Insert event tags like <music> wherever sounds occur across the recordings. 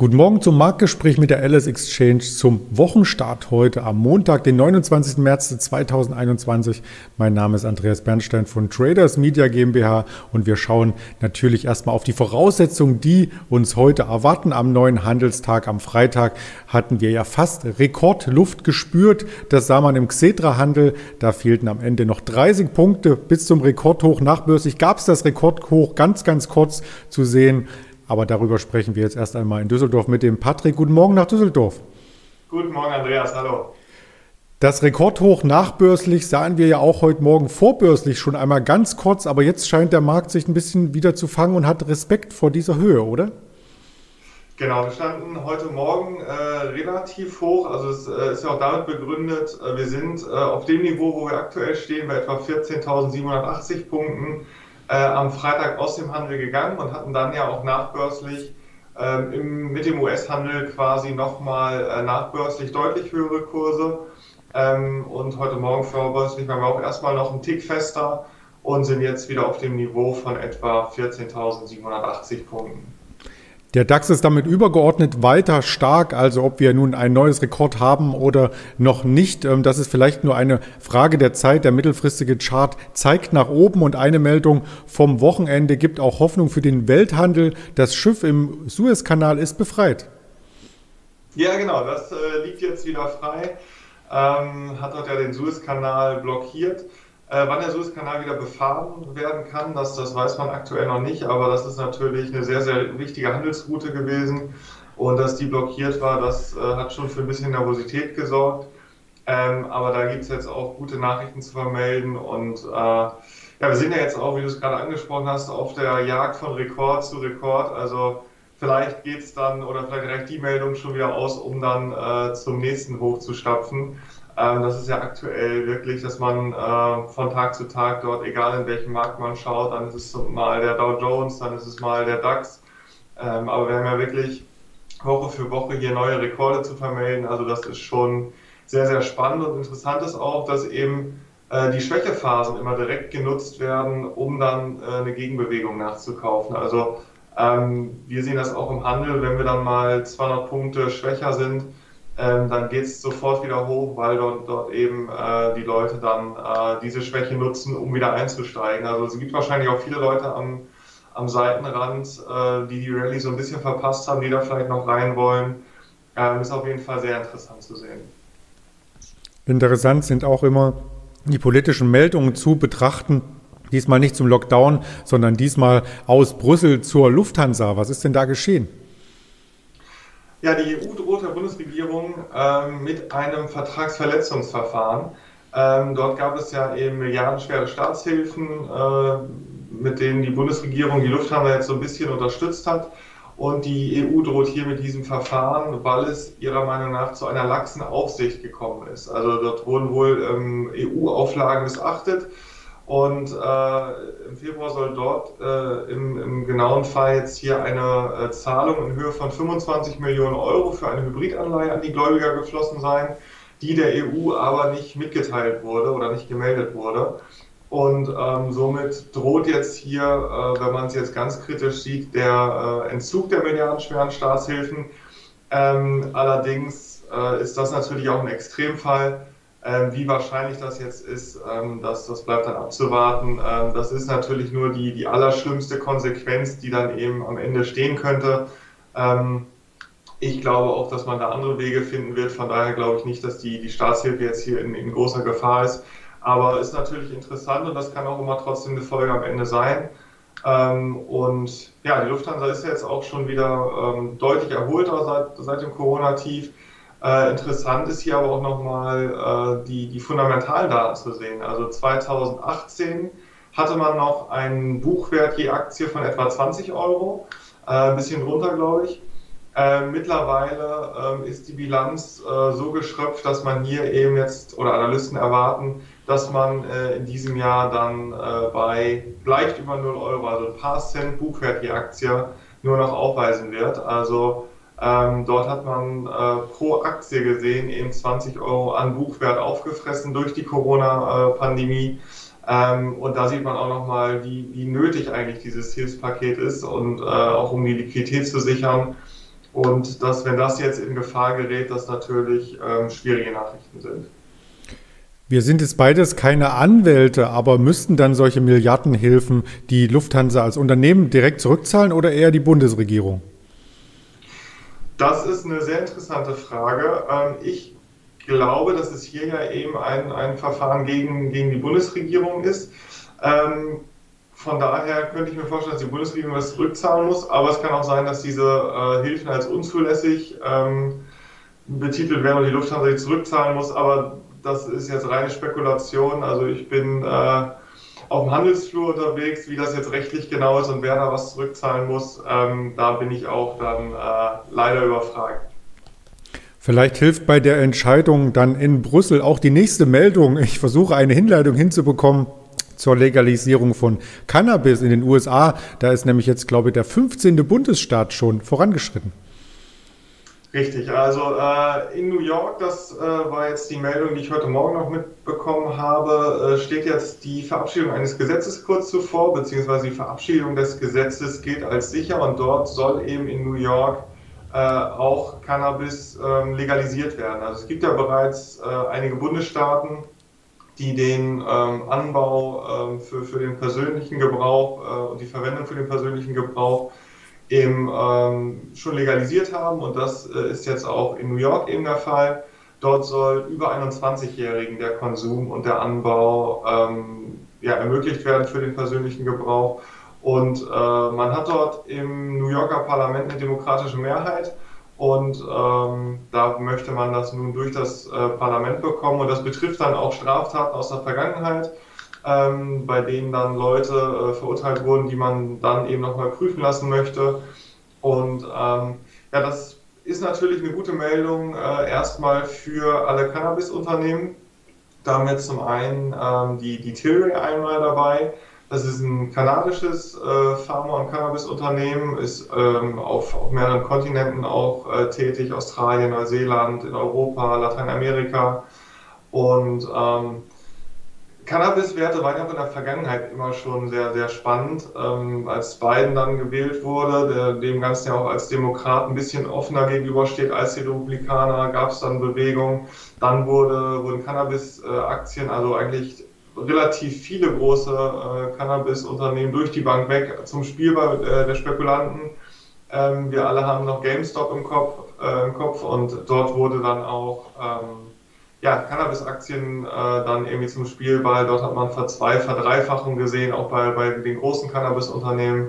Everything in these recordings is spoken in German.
Guten Morgen zum Marktgespräch mit der Alice Exchange zum Wochenstart heute am Montag, den 29. März 2021. Mein Name ist Andreas Bernstein von Traders Media GmbH und wir schauen natürlich erstmal auf die Voraussetzungen, die uns heute erwarten. Am neuen Handelstag, am Freitag, hatten wir ja fast Rekordluft gespürt. Das sah man im Xetra-Handel. Da fehlten am Ende noch 30 Punkte bis zum Rekordhoch. Nachbörslich gab es das Rekordhoch ganz, ganz kurz zu sehen. Aber darüber sprechen wir jetzt erst einmal in Düsseldorf mit dem Patrick. Guten Morgen nach Düsseldorf. Guten Morgen, Andreas. Hallo. Das Rekordhoch nachbörslich sahen wir ja auch heute Morgen vorbörslich schon einmal ganz kurz, aber jetzt scheint der Markt sich ein bisschen wieder zu fangen und hat Respekt vor dieser Höhe, oder? Genau, wir standen heute Morgen äh, relativ hoch, also es äh, ist ja auch damit begründet, äh, wir sind äh, auf dem Niveau, wo wir aktuell stehen, bei etwa 14.780 Punkten äh, am Freitag aus dem Handel gegangen und hatten dann ja auch nachbörslich ähm, im, mit dem US-Handel quasi nochmal äh, nachbörslich deutlich höhere Kurse. Ähm, und heute Morgen vorbörslich waren wir auch erstmal noch einen Tick fester und sind jetzt wieder auf dem Niveau von etwa 14.780 Punkten. Der DAX ist damit übergeordnet weiter stark, also ob wir nun ein neues Rekord haben oder noch nicht, ähm, das ist vielleicht nur eine Frage der Zeit. Der mittelfristige Chart zeigt nach oben und eine Meldung vom Wochenende gibt auch Hoffnung für den Welthandel. Das Schiff im Suezkanal ist befreit. Ja, genau, das äh, liegt jetzt wieder frei. Ähm, hat dort ja den Suezkanal blockiert. Äh, wann der Suezkanal wieder befahren werden kann, das, das weiß man aktuell noch nicht, aber das ist natürlich eine sehr, sehr wichtige Handelsroute gewesen. Und dass die blockiert war, das äh, hat schon für ein bisschen Nervosität gesorgt. Ähm, aber da gibt es jetzt auch gute Nachrichten zu vermelden. Und äh, ja, wir sind ja jetzt auch, wie du es gerade angesprochen hast, auf der Jagd von Rekord zu Rekord. Also vielleicht geht es dann oder vielleicht reicht die Meldung schon wieder aus, um dann äh, zum nächsten hoch zu stapfen. Ähm, das ist ja aktuell wirklich, dass man äh, von Tag zu Tag dort, egal in welchem Markt man schaut, dann ist es mal der Dow Jones, dann ist es mal der DAX. Ähm, aber wir haben ja wirklich Woche für Woche hier neue Rekorde zu vermelden. Also das ist schon sehr, sehr spannend und interessant ist auch, dass eben äh, die Schwächephasen immer direkt genutzt werden, um dann äh, eine Gegenbewegung nachzukaufen. Also ähm, wir sehen das auch im Handel, wenn wir dann mal 200 Punkte schwächer sind, ähm, dann geht es sofort wieder hoch, weil dort, dort eben äh, die Leute dann äh, diese Schwäche nutzen, um wieder einzusteigen. Also es gibt wahrscheinlich auch viele Leute am, am Seitenrand, äh, die die Rallye so ein bisschen verpasst haben, die da vielleicht noch rein wollen. Ähm, ist auf jeden Fall sehr interessant zu sehen. Interessant sind auch immer die politischen Meldungen zu betrachten. Diesmal nicht zum Lockdown, sondern diesmal aus Brüssel zur Lufthansa. Was ist denn da geschehen? Ja, die EU droht der Bundesregierung ähm, mit einem Vertragsverletzungsverfahren. Ähm, dort gab es ja eben milliardenschwere Staatshilfen, äh, mit denen die Bundesregierung die Lufthansa jetzt so ein bisschen unterstützt hat. Und die EU droht hier mit diesem Verfahren, weil es ihrer Meinung nach zu einer laxen Aufsicht gekommen ist. Also dort wurden wohl ähm, EU-Auflagen missachtet. Und äh, im Februar soll dort äh, im, im, genauen Fall jetzt hier eine äh, Zahlung in Höhe von 25 Millionen Euro für eine Hybridanleihe an die Gläubiger geflossen sein, die der EU aber nicht mitgeteilt wurde oder nicht gemeldet wurde. Und ähm, somit droht jetzt hier, äh, wenn man es jetzt ganz kritisch sieht, der äh, Entzug der milliardenschweren Staatshilfen. Ähm, allerdings äh, ist das natürlich auch ein Extremfall ähm, wie wahrscheinlich das jetzt ist, ähm, das, das bleibt dann abzuwarten. Ähm, das ist natürlich nur die, die allerschlimmste Konsequenz, die dann eben am Ende stehen könnte. Ähm, ich glaube auch, dass man da andere Wege finden wird. Von daher glaube ich nicht, dass die, die Staatshilfe jetzt hier in, in großer Gefahr ist. Aber ist natürlich interessant und das kann auch immer trotzdem eine Folge am Ende sein. Ähm, und ja, die Lufthansa ist jetzt auch schon wieder ähm, deutlich erholter seit, seit dem Corona-Tief. Äh, interessant ist hier aber auch nochmal äh, die, die fundamentalen Daten zu sehen. Also 2018 hatte man noch einen Buchwert je Aktie von etwa 20 Euro, äh, ein bisschen drunter, glaube ich. Äh, mittlerweile äh, ist die Bilanz äh, so geschröpft, dass man hier eben jetzt oder Analysten erwarten, dass man äh, in diesem Jahr dann äh, bei leicht über 0 Euro, also ein paar Cent Buchwert je Aktie, nur noch aufweisen wird. Also ähm, dort hat man äh, pro Aktie gesehen eben 20 Euro an Buchwert aufgefressen durch die Corona-Pandemie. Ähm, und da sieht man auch nochmal, wie, wie nötig eigentlich dieses Hilfspaket ist und äh, auch um die Liquidität zu sichern. Und dass, wenn das jetzt in Gefahr gerät, das natürlich ähm, schwierige Nachrichten sind. Wir sind jetzt beides keine Anwälte, aber müssten dann solche Milliardenhilfen die Lufthansa als Unternehmen direkt zurückzahlen oder eher die Bundesregierung? Das ist eine sehr interessante Frage. Ähm, ich glaube, dass es hier ja eben ein, ein Verfahren gegen, gegen die Bundesregierung ist. Ähm, von daher könnte ich mir vorstellen, dass die Bundesregierung das zurückzahlen muss, aber es kann auch sein, dass diese äh, Hilfen als unzulässig ähm, betitelt werden und die Lufthansa die zurückzahlen muss, aber das ist jetzt reine Spekulation. Also ich bin äh, auf dem Handelsflur unterwegs, wie das jetzt rechtlich genau ist und wer da was zurückzahlen muss, ähm, da bin ich auch dann äh, leider überfragt. Vielleicht hilft bei der Entscheidung dann in Brüssel auch die nächste Meldung. Ich versuche eine Hinleitung hinzubekommen zur Legalisierung von Cannabis in den USA. Da ist nämlich jetzt, glaube ich, der 15. Bundesstaat schon vorangeschritten. Richtig, also äh, in New York, das äh, war jetzt die Meldung, die ich heute Morgen noch mitbekommen habe, äh, steht jetzt die Verabschiedung eines Gesetzes kurz zuvor, beziehungsweise die Verabschiedung des Gesetzes gilt als sicher und dort soll eben in New York äh, auch Cannabis ähm, legalisiert werden. Also es gibt ja bereits äh, einige Bundesstaaten, die den ähm, Anbau ähm, für, für den persönlichen Gebrauch äh, und die Verwendung für den persönlichen Gebrauch eben ähm, schon legalisiert haben und das äh, ist jetzt auch in New York eben der Fall. Dort soll über 21-Jährigen der Konsum und der Anbau ähm, ja, ermöglicht werden für den persönlichen Gebrauch. Und äh, man hat dort im New Yorker Parlament eine demokratische Mehrheit und ähm, da möchte man das nun durch das äh, Parlament bekommen. Und das betrifft dann auch Straftaten aus der Vergangenheit, ähm, bei denen dann Leute äh, verurteilt wurden, die man dann eben nochmal prüfen lassen möchte. Und ähm, ja, das ist natürlich eine gute Meldung äh, erstmal für alle Cannabis-Unternehmen. Damit zum einen ähm, die, die Tilray einmal dabei das ist ein kanadisches äh, Pharma- und Cannabis-Unternehmen, ist ähm, auf, auf, mehreren Kontinenten auch äh, tätig, Australien, Neuseeland, in Europa, Lateinamerika. Und ähm, Cannabis-Werte waren ja in der Vergangenheit immer schon sehr, sehr spannend. Ähm, als Biden dann gewählt wurde, der dem Ganzen ja auch als Demokrat ein bisschen offener gegenübersteht als die Republikaner, gab es dann Bewegung. Dann wurde, wurden Cannabis-Aktien, also eigentlich relativ viele große äh, Cannabis-Unternehmen durch die Bank weg zum Spiel äh, der Spekulanten. Ähm, wir alle haben noch GameStop im Kopf, äh, im Kopf und dort wurde dann auch ähm, ja, Cannabis-Aktien äh, dann irgendwie zum Spielball. Dort hat man Verzwei Verdreifachung gesehen, auch bei, bei den großen Cannabis-Unternehmen.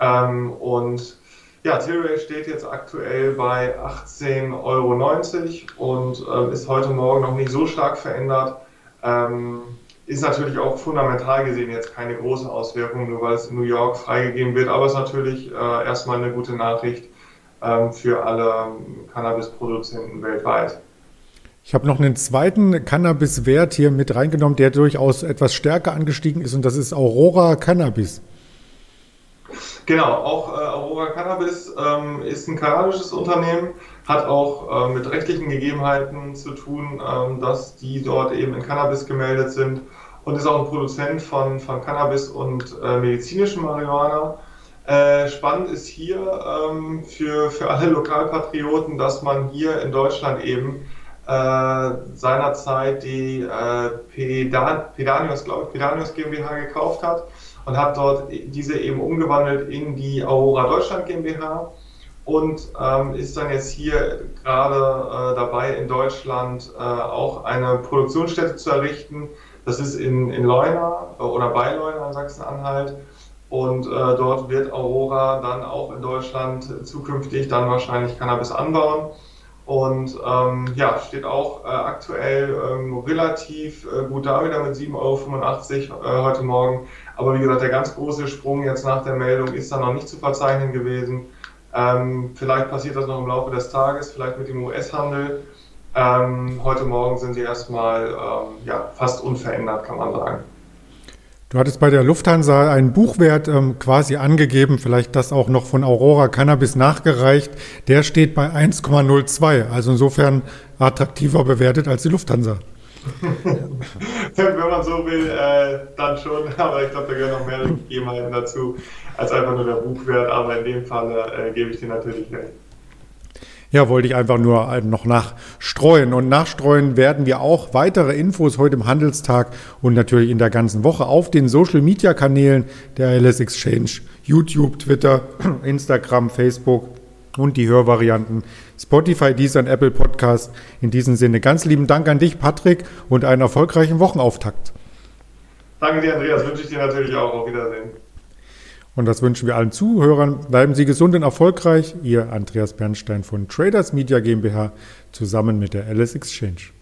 Ähm, und ja, Tilray steht jetzt aktuell bei 18,90 Euro und äh, ist heute Morgen noch nicht so stark verändert. Ähm, ist natürlich auch fundamental gesehen jetzt keine große Auswirkung, nur weil es in New York freigegeben wird, aber es ist natürlich äh, erstmal eine gute Nachricht ähm, für alle Cannabis-Produzenten weltweit. Ich habe noch einen zweiten Cannabis-Wert hier mit reingenommen, der durchaus etwas stärker angestiegen ist und das ist Aurora Cannabis. Genau, auch äh, Aurora Cannabis ähm, ist ein kanadisches Unternehmen, hat auch äh, mit rechtlichen Gegebenheiten zu tun, ähm, dass die dort eben in Cannabis gemeldet sind und ist auch ein Produzent von, von Cannabis und äh, medizinischem Marihuana. Äh, spannend ist hier ähm, für, für alle Lokalpatrioten, dass man hier in Deutschland eben äh, seinerzeit die äh, Pedan Pedanius, glaube ich, Pedanius GmbH gekauft hat und hat dort diese eben umgewandelt in die Aurora Deutschland GmbH und ähm, ist dann jetzt hier gerade äh, dabei in Deutschland äh, auch eine Produktionsstätte zu errichten, das ist in, in Leuna äh, oder bei Leuna in Sachsen-Anhalt. Und äh, dort wird Aurora dann auch in Deutschland zukünftig dann wahrscheinlich Cannabis anbauen. Und ähm, ja, steht auch äh, aktuell ähm, relativ äh, gut da wieder mit 7,85 Euro äh, heute Morgen. Aber wie gesagt, der ganz große Sprung jetzt nach der Meldung ist da noch nicht zu verzeichnen gewesen. Ähm, vielleicht passiert das noch im Laufe des Tages, vielleicht mit dem US-Handel. Ähm, heute Morgen sind sie erstmal ähm, ja, fast unverändert, kann man sagen. Du hattest bei der Lufthansa einen Buchwert ähm, quasi angegeben, vielleicht das auch noch von Aurora Cannabis nachgereicht. Der steht bei 1,02, also insofern attraktiver bewertet als die Lufthansa. <laughs> Wenn man so will, äh, dann schon, aber ich glaube, da gehören noch mehrere Gegebenheiten dazu als einfach nur der Buchwert, aber in dem Fall äh, gebe ich dir natürlich recht. Ja, wollte ich einfach nur äh, noch nachstreuen. Und nachstreuen werden wir auch weitere Infos heute im Handelstag und natürlich in der ganzen Woche auf den Social Media Kanälen der LS Exchange, YouTube, Twitter, <clears throat> Instagram, Facebook und die Hörvarianten Spotify, Deezer und Apple Podcast. In diesem Sinne ganz lieben Dank an dich, Patrick, und einen erfolgreichen Wochenauftakt. Danke dir, Andreas. Wünsche ich dir natürlich auch. Auf Wiedersehen. Und das wünschen wir allen Zuhörern. Bleiben Sie gesund und erfolgreich. Ihr Andreas Bernstein von Traders Media GmbH zusammen mit der Alice Exchange.